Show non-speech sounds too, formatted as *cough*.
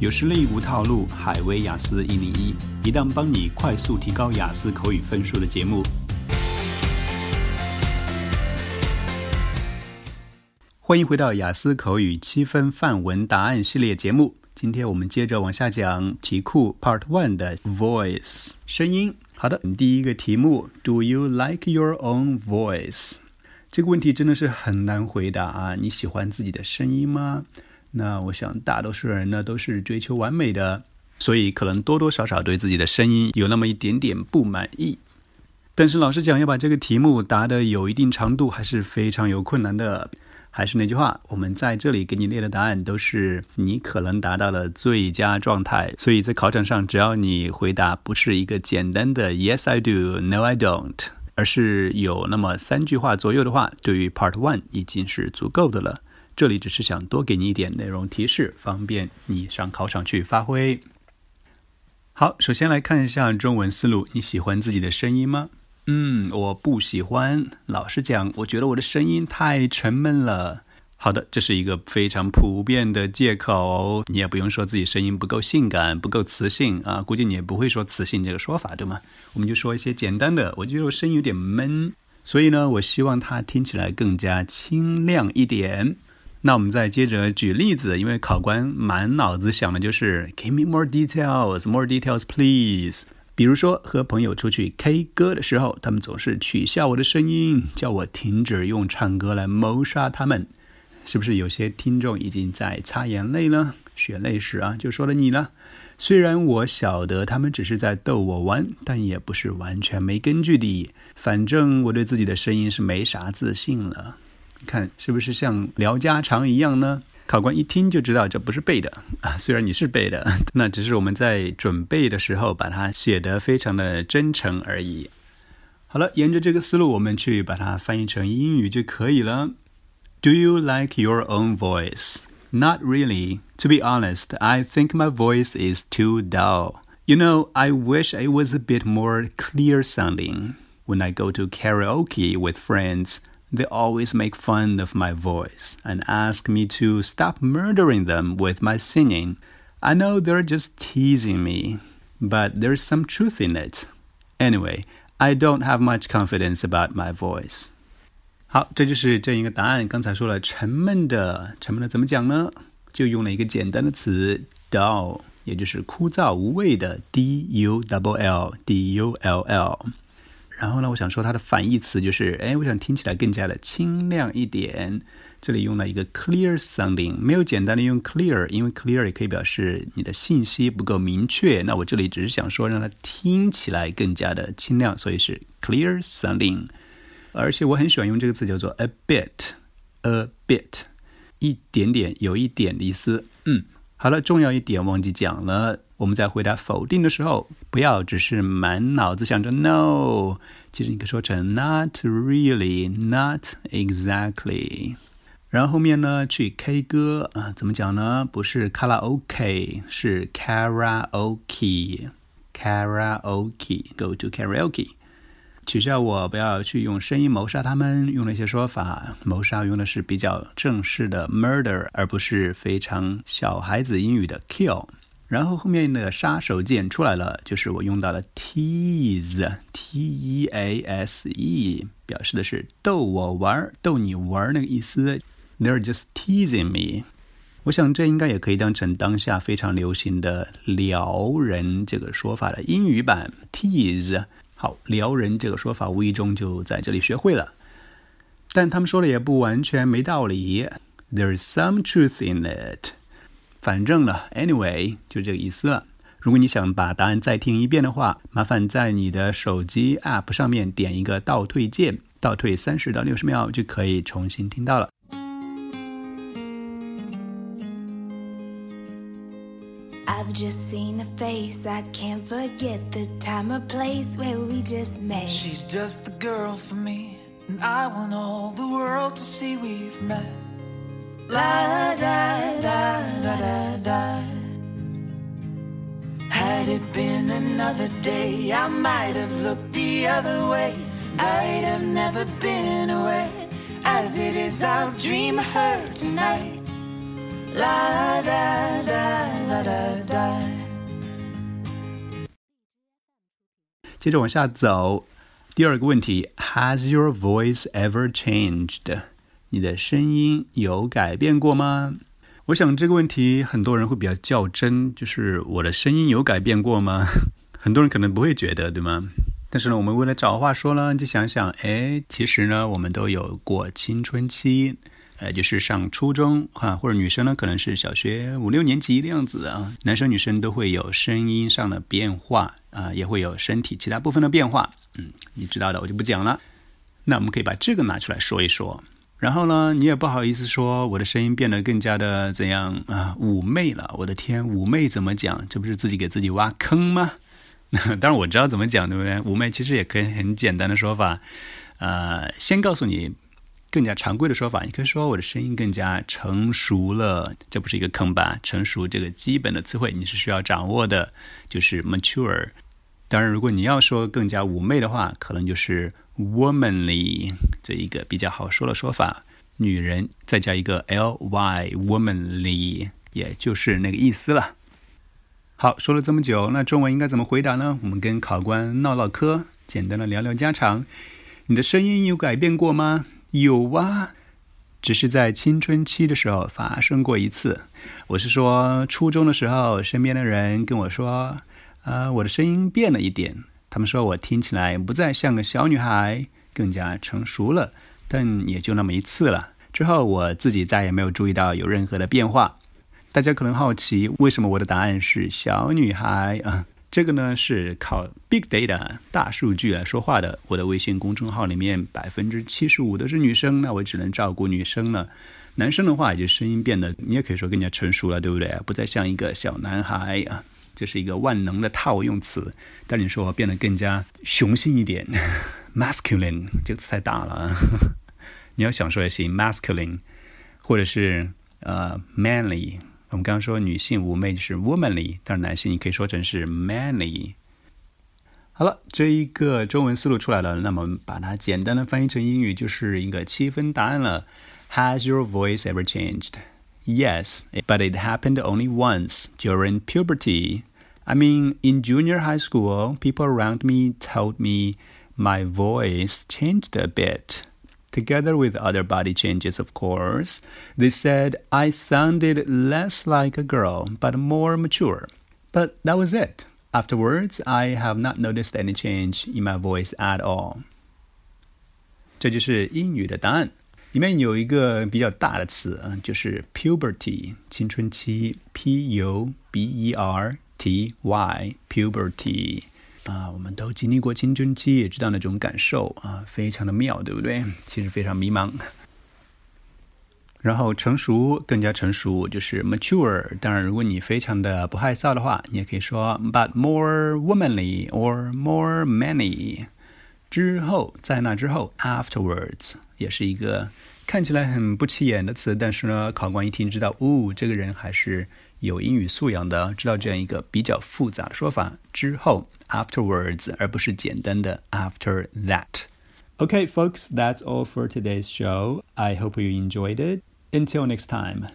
有实力无套路，海威雅思一零一，一档帮你快速提高雅思口语分数的节目。欢迎回到雅思口语七分范文答案系列节目。今天我们接着往下讲题库 Part One 的 Voice 声音。好的，第一个题目：Do you like your own voice？这个问题真的是很难回答啊！你喜欢自己的声音吗？那我想，大多数人呢都是追求完美的，所以可能多多少少对自己的声音有那么一点点不满意。但是老实讲，要把这个题目答得有一定长度，还是非常有困难的。还是那句话，我们在这里给你列的答案都是你可能达到了最佳状态。所以在考场上，只要你回答不是一个简单的 “Yes I do”、“No I don't”，而是有那么三句话左右的话，对于 Part One 已经是足够的了。这里只是想多给你一点内容提示，方便你上考场去发挥。好，首先来看一下中文思路。你喜欢自己的声音吗？嗯，我不喜欢。老实讲，我觉得我的声音太沉闷了。好的，这是一个非常普遍的借口。你也不用说自己声音不够性感、不够磁性啊。估计你也不会说磁性这个说法，对吗？我们就说一些简单的。我觉得我声音有点闷，所以呢，我希望它听起来更加清亮一点。那我们再接着举例子，因为考官满脑子想的就是 “Give me more details, more details, please”。比如说和朋友出去 K 歌的时候，他们总是取笑我的声音，叫我停止用唱歌来谋杀他们。是不是有些听众已经在擦眼泪了？血泪史啊，就说了你了。虽然我晓得他们只是在逗我玩，但也不是完全没根据的。反正我对自己的声音是没啥自信了。看是不是像聊家常一样呢？考官一听就知道这不是背的啊，虽然你是背的，那只是我们在准备的时候把它写得非常的真诚而已。好了，沿着这个思路，我们去把它翻译成英语就可以了。Do *laughs* you *laughs* like your own voice? Not really. To be honest, I think my voice is too dull. You know, I wish it was a bit more clear sounding. When I go to karaoke with friends, They always make fun of my voice and ask me to stop murdering them with my singing. I know they're just teasing me, but there's some truth in it. Anyway, I don't have much confidence about my voice. 好，这就是这一个答案。刚才说了沉闷的，沉闷的怎么讲呢？就用了一个简单的词 dull，也就是枯燥无味的 d u double l d u l l。 然后呢，我想说它的反义词就是，哎，我想听起来更加的清亮一点。这里用了一个 clear sounding，没有简单的用 clear，因为 clear 也可以表示你的信息不够明确。那我这里只是想说让它听起来更加的清亮，所以是 clear sounding。而且我很喜欢用这个词叫做 a bit，a bit，一点点，有一点的意思。嗯，好了，重要一点忘记讲了。我们在回答否定的时候，不要只是满脑子想着 no，其实你可以说成 not really，not exactly。然后后面呢，去 K 歌啊，怎么讲呢？不是卡拉 OK，是 karaoke，karaoke，go to karaoke。取笑我不要去用声音谋杀他们，用那些说法，谋杀用的是比较正式的 murder，而不是非常小孩子英语的 kill。然后后面的杀手锏出来了，就是我用到了 tease，t e a s e，表示的是逗我玩儿、逗你玩儿那个意思。They're just teasing me。我想这应该也可以当成当下非常流行的撩人这个说法的英语版 tease。好，撩人这个说法无意中就在这里学会了。但他们说的也不完全没道理，There's some truth in it。反正呢，anyway 就这个意思了。如果你想把答案再听一遍的话，麻烦在你的手机 app 上面点一个倒退键，倒退三十到六十秒就可以重新听到了。I've just seen a face, I can't forget the time or place where we just met. She's just the girl for me, and I want all the world to see we've met. La da da da da da. Had it been another day, I might have looked the other way. I'd have never been away. As it is, I'll dream of her tonight. La da da da da da. 接着往下走，第二个问题：Has your voice ever changed？你的声音有改变过吗？我想这个问题很多人会比较较真，就是我的声音有改变过吗？*laughs* 很多人可能不会觉得，对吗？但是呢，我们为了找话说呢，就想想，哎，其实呢，我们都有过青春期，呃，就是上初中啊，或者女生呢，可能是小学五六年级的样子啊。男生女生都会有声音上的变化啊，也会有身体其他部分的变化。嗯，你知道的，我就不讲了。那我们可以把这个拿出来说一说。然后呢，你也不好意思说我的声音变得更加的怎样啊妩媚了。我的天，妩媚怎么讲？这不是自己给自己挖坑吗？*laughs* 当然我知道怎么讲，对不对？妩媚其实也可以很简单的说法，呃，先告诉你更加常规的说法，你可以说我的声音更加成熟了。这不是一个坑吧？成熟这个基本的词汇你是需要掌握的，就是 mature。当然，如果你要说更加妩媚的话，可能就是 womanly 这一个比较好说的说法。女人再加一个 ly，womanly，也就是那个意思了。好，说了这么久，那中文应该怎么回答呢？我们跟考官唠唠嗑，简单的聊聊家常。你的声音有改变过吗？有啊，只是在青春期的时候发生过一次。我是说，初中的时候，身边的人跟我说。啊，我的声音变了一点，他们说我听起来不再像个小女孩，更加成熟了。但也就那么一次了，之后我自己再也没有注意到有任何的变化。大家可能好奇，为什么我的答案是小女孩啊？*laughs* 这个呢是靠 big data 大数据来说话的。我的微信公众号里面百分之七十五都是女生，那我只能照顾女生了。男生的话，也就声音变得，你也可以说更加成熟了，对不对？不再像一个小男孩啊。这是一个万能的套用词，但你说变得更加雄性一点，masculine *laughs* 这个词太大了，你要想说也行，masculine，或者是呃 *laughs* manly。我们刚刚说女性妩媚就是 womanly，但是男性你可以说成是 manly。好了，这一个中文思路出来了，那么我们把它简单的翻译成英语就是一个七分答案了。Has your voice ever changed? Yes, but it happened only once during puberty. I mean, in junior high school, people around me told me my voice changed a bit. Together with other body changes, of course, they said I sounded less like a girl but more mature. But that was it. Afterwards, I have not noticed any change in my voice at all. 这就是英语的答案。里面有一个比较大的词啊，就是 puberty，青春期，p u b e r t y puberty 啊，我们都经历过青春期，也知道那种感受啊，非常的妙，对不对？其实非常迷茫。然后成熟，更加成熟，就是 mature。当然，如果你非常的不害臊的话，你也可以说 but more womanly or more many。之后，在那之后，afterwards 也是一个看起来很不起眼的词，但是呢，考官一听知道，哦，这个人还是。有英语素养的知道这样一个比较复杂的说法之后 afterwards，而不是简单的 after that。Okay, folks, that's all for today's show. I hope you enjoyed it. Until next time.